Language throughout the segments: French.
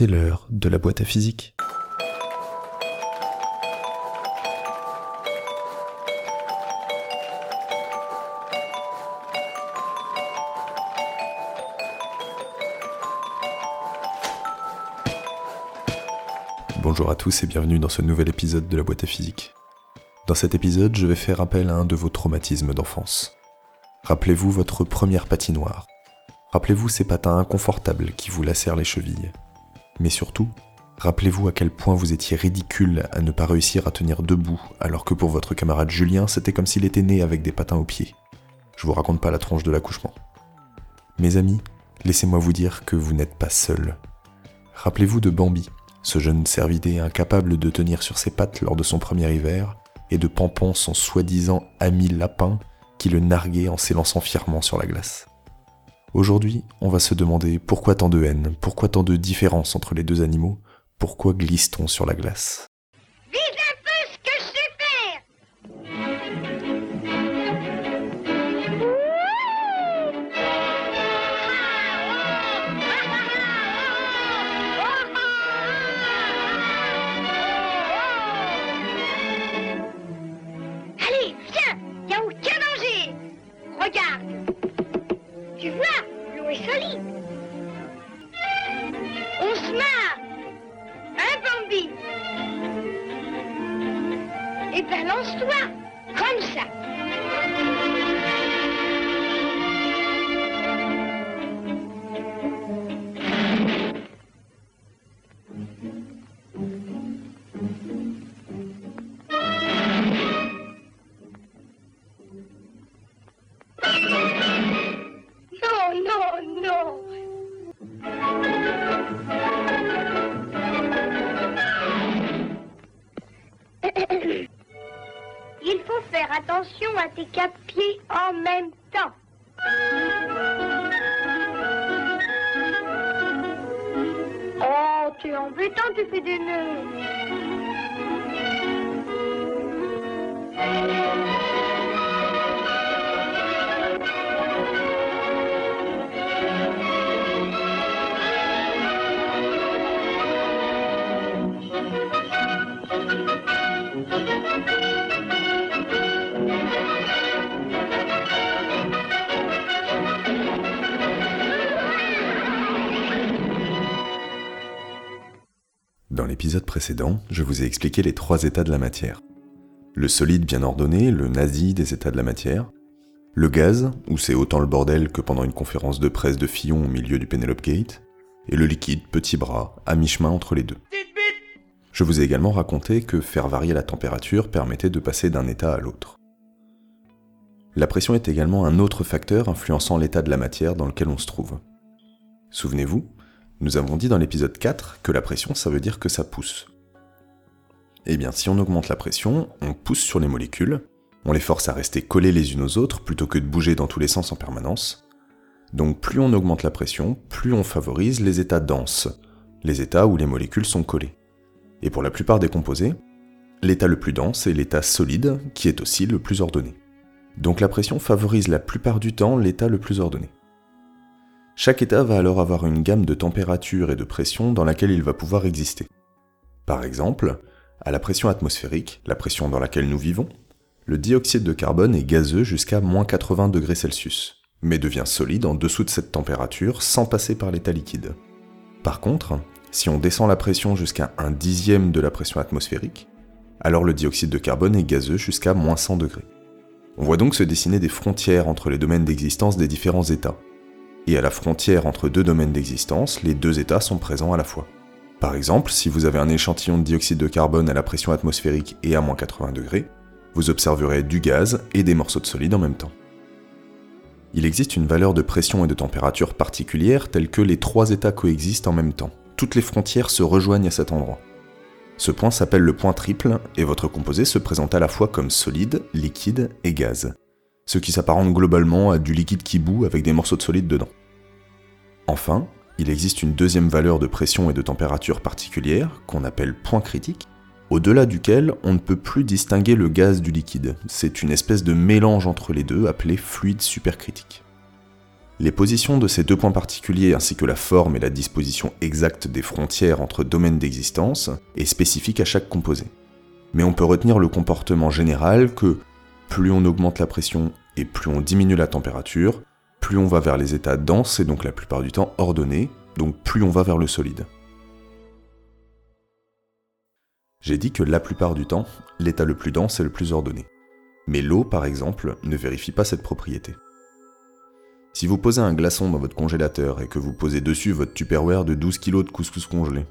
C'est l'heure de la boîte à physique. Bonjour à tous et bienvenue dans ce nouvel épisode de la boîte à physique. Dans cet épisode, je vais faire appel à un de vos traumatismes d'enfance. Rappelez-vous votre première patinoire. Rappelez-vous ces patins inconfortables qui vous lacèrent les chevilles. Mais surtout, rappelez-vous à quel point vous étiez ridicule à ne pas réussir à tenir debout, alors que pour votre camarade Julien, c'était comme s'il était né avec des patins aux pieds. Je vous raconte pas la tronche de l'accouchement. Mes amis, laissez-moi vous dire que vous n'êtes pas seul. Rappelez-vous de Bambi, ce jeune cervidé incapable de tenir sur ses pattes lors de son premier hiver, et de Pampon, son soi-disant ami lapin, qui le narguait en s'élançant fièrement sur la glace. Aujourd'hui, on va se demander pourquoi tant de haine, pourquoi tant de différence entre les deux animaux, pourquoi glisse-t-on sur la glace? Attention à tes quatre pieds en même temps. Oh, tu es embêtant, tu fais des nœuds. Dans l'épisode précédent, je vous ai expliqué les trois états de la matière. Le solide bien ordonné, le nazi des états de la matière. Le gaz, où c'est autant le bordel que pendant une conférence de presse de Fillon au milieu du Penelope Gate. Et le liquide, petit bras, à mi-chemin entre les deux. Je vous ai également raconté que faire varier la température permettait de passer d'un état à l'autre. La pression est également un autre facteur influençant l'état de la matière dans lequel on se trouve. Souvenez-vous, nous avons dit dans l'épisode 4 que la pression, ça veut dire que ça pousse. Eh bien, si on augmente la pression, on pousse sur les molécules, on les force à rester collées les unes aux autres plutôt que de bouger dans tous les sens en permanence. Donc plus on augmente la pression, plus on favorise les états denses, les états où les molécules sont collées. Et pour la plupart des composés, l'état le plus dense est l'état solide, qui est aussi le plus ordonné. Donc la pression favorise la plupart du temps l'état le plus ordonné. Chaque état va alors avoir une gamme de température et de pression dans laquelle il va pouvoir exister. Par exemple, à la pression atmosphérique, la pression dans laquelle nous vivons, le dioxyde de carbone est gazeux jusqu'à moins 80 degrés Celsius, mais devient solide en dessous de cette température sans passer par l'état liquide. Par contre, si on descend la pression jusqu'à un dixième de la pression atmosphérique, alors le dioxyde de carbone est gazeux jusqu'à moins 100 degrés. On voit donc se dessiner des frontières entre les domaines d'existence des différents états, et à la frontière entre deux domaines d'existence, les deux états sont présents à la fois. Par exemple, si vous avez un échantillon de dioxyde de carbone à la pression atmosphérique et à moins 80 degrés, vous observerez du gaz et des morceaux de solide en même temps. Il existe une valeur de pression et de température particulière telle que les trois états coexistent en même temps. Toutes les frontières se rejoignent à cet endroit. Ce point s'appelle le point triple et votre composé se présente à la fois comme solide, liquide et gaz ce qui s'apparente globalement à du liquide qui bout avec des morceaux de solide dedans. Enfin, il existe une deuxième valeur de pression et de température particulière, qu'on appelle point critique, au-delà duquel on ne peut plus distinguer le gaz du liquide. C'est une espèce de mélange entre les deux appelé fluide supercritique. Les positions de ces deux points particuliers ainsi que la forme et la disposition exacte des frontières entre domaines d'existence est spécifique à chaque composé. Mais on peut retenir le comportement général que plus on augmente la pression et plus on diminue la température, plus on va vers les états denses et donc la plupart du temps ordonnés, donc plus on va vers le solide. J'ai dit que la plupart du temps, l'état le plus dense est le plus ordonné. Mais l'eau, par exemple, ne vérifie pas cette propriété. Si vous posez un glaçon dans votre congélateur et que vous posez dessus votre Tupperware de 12 kg de couscous congelé,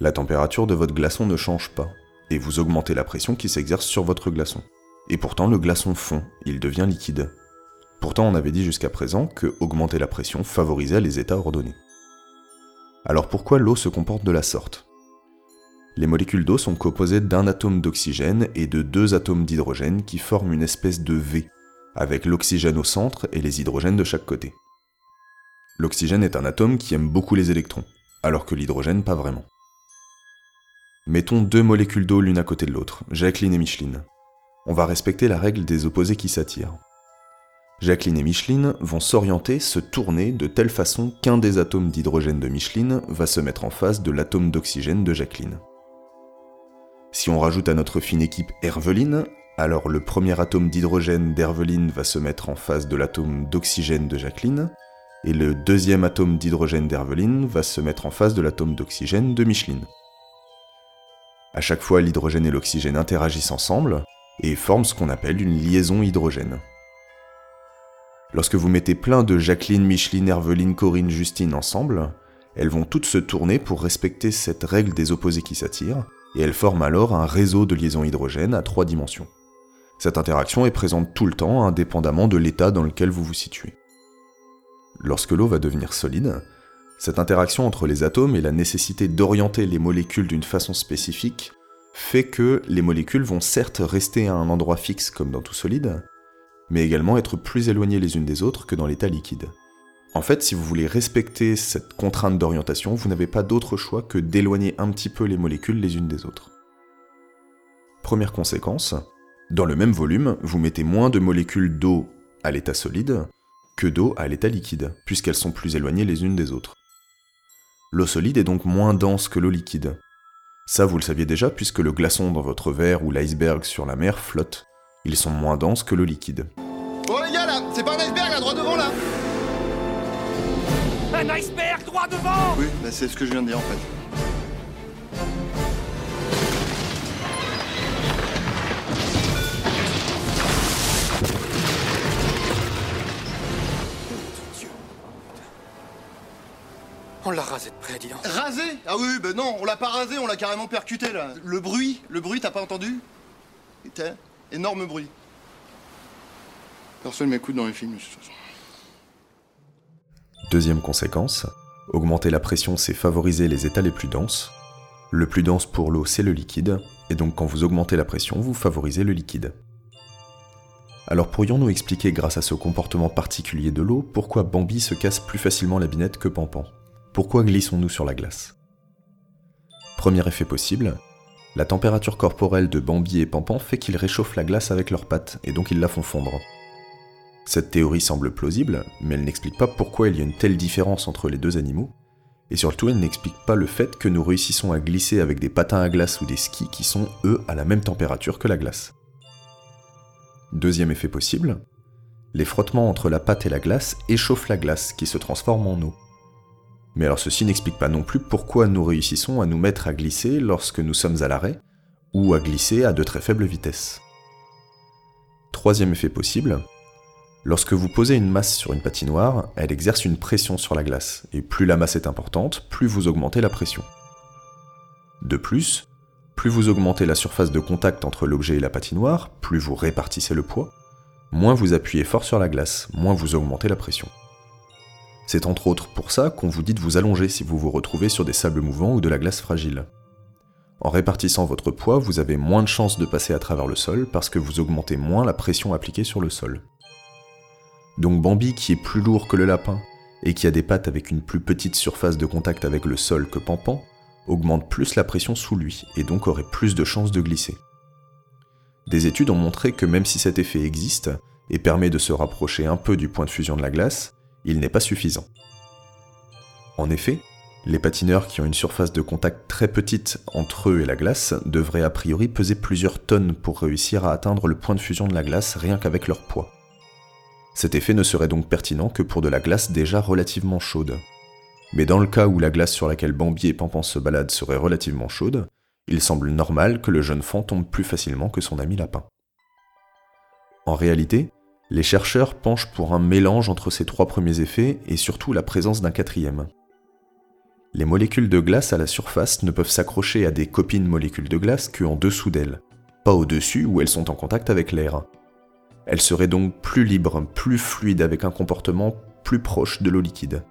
la température de votre glaçon ne change pas, et vous augmentez la pression qui s'exerce sur votre glaçon. Et pourtant le glaçon fond, il devient liquide. Pourtant on avait dit jusqu'à présent que augmenter la pression favorisait les états ordonnés. Alors pourquoi l'eau se comporte de la sorte? Les molécules d'eau sont composées d'un atome d'oxygène et de deux atomes d'hydrogène qui forment une espèce de V avec l'oxygène au centre et les hydrogènes de chaque côté. L'oxygène est un atome qui aime beaucoup les électrons, alors que l'hydrogène pas vraiment. Mettons deux molécules d'eau l'une à côté de l'autre, Jacqueline et Micheline. On va respecter la règle des opposés qui s'attirent. Jacqueline et Micheline vont s'orienter, se tourner de telle façon qu'un des atomes d'hydrogène de Micheline va se mettre en face de l'atome d'oxygène de Jacqueline. Si on rajoute à notre fine équipe Herveline, alors le premier atome d'hydrogène d'Herveline va se mettre en face de l'atome d'oxygène de Jacqueline, et le deuxième atome d'hydrogène d'Herveline va se mettre en face de l'atome d'oxygène de Micheline. À chaque fois, l'hydrogène et l'oxygène interagissent ensemble et forment ce qu'on appelle une liaison hydrogène. Lorsque vous mettez plein de Jacqueline, Micheline, Herveline, Corinne, Justine ensemble, elles vont toutes se tourner pour respecter cette règle des opposés qui s'attirent, et elles forment alors un réseau de liaisons hydrogène à trois dimensions. Cette interaction est présente tout le temps, indépendamment de l'état dans lequel vous vous situez. Lorsque l'eau va devenir solide, cette interaction entre les atomes et la nécessité d'orienter les molécules d'une façon spécifique fait que les molécules vont certes rester à un endroit fixe comme dans tout solide, mais également être plus éloignées les unes des autres que dans l'état liquide. En fait, si vous voulez respecter cette contrainte d'orientation, vous n'avez pas d'autre choix que d'éloigner un petit peu les molécules les unes des autres. Première conséquence, dans le même volume, vous mettez moins de molécules d'eau à l'état solide que d'eau à l'état liquide, puisqu'elles sont plus éloignées les unes des autres. L'eau solide est donc moins dense que l'eau liquide. Ça, vous le saviez déjà, puisque le glaçon dans votre verre ou l'iceberg sur la mer flotte. Ils sont moins denses que l'eau liquide. Oh les gars là, c'est pas un iceberg là, droit devant là Un iceberg droit devant Oui, bah c'est ce que je viens de dire en fait. On l'a rasé de près, dis donc. Rasé? Ah oui, bah non, on l'a pas rasé, on l'a carrément percuté là. Le bruit, le bruit, t'as pas entendu? C'était énorme bruit. Personne m'écoute dans les films de toute façon. Deuxième conséquence, augmenter la pression c'est favoriser les états les plus denses. Le plus dense pour l'eau c'est le liquide, et donc quand vous augmentez la pression, vous favorisez le liquide. Alors pourrions-nous expliquer grâce à ce comportement particulier de l'eau pourquoi Bambi se casse plus facilement la binette que Pampan? Pourquoi glissons-nous sur la glace? Premier effet possible, la température corporelle de Bambi et Pampan fait qu'ils réchauffent la glace avec leurs pattes, et donc ils la font fondre. Cette théorie semble plausible, mais elle n'explique pas pourquoi il y a une telle différence entre les deux animaux, et surtout elle n'explique pas le fait que nous réussissons à glisser avec des patins à glace ou des skis qui sont, eux, à la même température que la glace. Deuxième effet possible, les frottements entre la pâte et la glace échauffent la glace qui se transforme en eau. Mais alors ceci n'explique pas non plus pourquoi nous réussissons à nous mettre à glisser lorsque nous sommes à l'arrêt, ou à glisser à de très faibles vitesses. Troisième effet possible, lorsque vous posez une masse sur une patinoire, elle exerce une pression sur la glace, et plus la masse est importante, plus vous augmentez la pression. De plus, plus vous augmentez la surface de contact entre l'objet et la patinoire, plus vous répartissez le poids, moins vous appuyez fort sur la glace, moins vous augmentez la pression. C'est entre autres pour ça qu'on vous dit de vous allonger si vous vous retrouvez sur des sables mouvants ou de la glace fragile. En répartissant votre poids, vous avez moins de chances de passer à travers le sol parce que vous augmentez moins la pression appliquée sur le sol. Donc Bambi, qui est plus lourd que le lapin et qui a des pattes avec une plus petite surface de contact avec le sol que Pampan, augmente plus la pression sous lui et donc aurait plus de chances de glisser. Des études ont montré que même si cet effet existe et permet de se rapprocher un peu du point de fusion de la glace, il n'est pas suffisant. En effet, les patineurs qui ont une surface de contact très petite entre eux et la glace devraient a priori peser plusieurs tonnes pour réussir à atteindre le point de fusion de la glace rien qu'avec leur poids. Cet effet ne serait donc pertinent que pour de la glace déjà relativement chaude. Mais dans le cas où la glace sur laquelle Bambi et Pampan se baladent serait relativement chaude, il semble normal que le jeune fan tombe plus facilement que son ami lapin. En réalité, les chercheurs penchent pour un mélange entre ces trois premiers effets et surtout la présence d'un quatrième les molécules de glace à la surface ne peuvent s'accrocher à des copines molécules de glace qu'en dessous d'elles, pas au-dessus où elles sont en contact avec l'air. Elles seraient donc plus libres, plus fluides avec un comportement plus proche de l'eau liquide.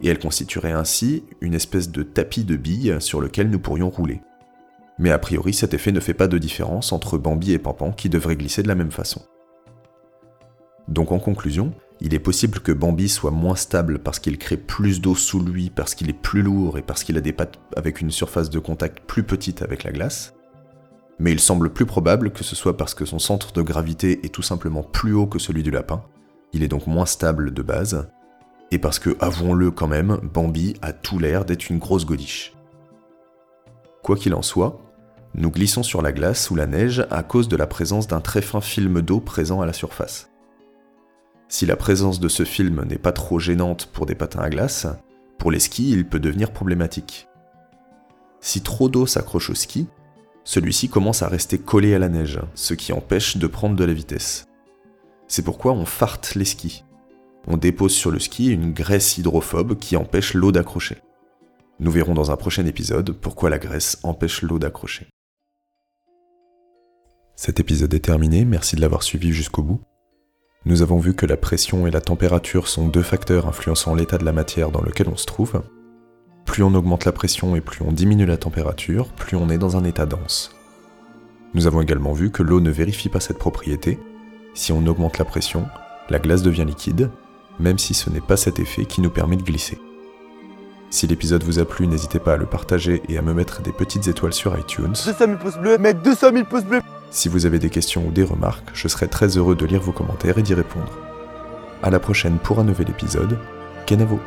Et elles constitueraient ainsi une espèce de tapis de billes sur lequel nous pourrions rouler. Mais a priori cet effet ne fait pas de différence entre Bambi et Pampan qui devraient glisser de la même façon. Donc en conclusion, il est possible que Bambi soit moins stable parce qu'il crée plus d'eau sous lui, parce qu'il est plus lourd et parce qu'il a des pattes avec une surface de contact plus petite avec la glace. Mais il semble plus probable que ce soit parce que son centre de gravité est tout simplement plus haut que celui du lapin, il est donc moins stable de base, et parce que, avouons-le quand même, Bambi a tout l'air d'être une grosse godiche. Quoi qu'il en soit, nous glissons sur la glace ou la neige à cause de la présence d'un très fin film d'eau présent à la surface. Si la présence de ce film n'est pas trop gênante pour des patins à glace, pour les skis, il peut devenir problématique. Si trop d'eau s'accroche au ski, celui-ci commence à rester collé à la neige, ce qui empêche de prendre de la vitesse. C'est pourquoi on farte les skis. On dépose sur le ski une graisse hydrophobe qui empêche l'eau d'accrocher. Nous verrons dans un prochain épisode pourquoi la graisse empêche l'eau d'accrocher. Cet épisode est terminé, merci de l'avoir suivi jusqu'au bout. Nous avons vu que la pression et la température sont deux facteurs influençant l'état de la matière dans lequel on se trouve. Plus on augmente la pression et plus on diminue la température, plus on est dans un état dense. Nous avons également vu que l'eau ne vérifie pas cette propriété. Si on augmente la pression, la glace devient liquide, même si ce n'est pas cet effet qui nous permet de glisser. Si l'épisode vous a plu, n'hésitez pas à le partager et à me mettre des petites étoiles sur iTunes. 200 000 pouces bleus, mettre 200 000 pouces bleus si vous avez des questions ou des remarques, je serai très heureux de lire vos commentaires et d'y répondre. A la prochaine pour un nouvel épisode. Kenavo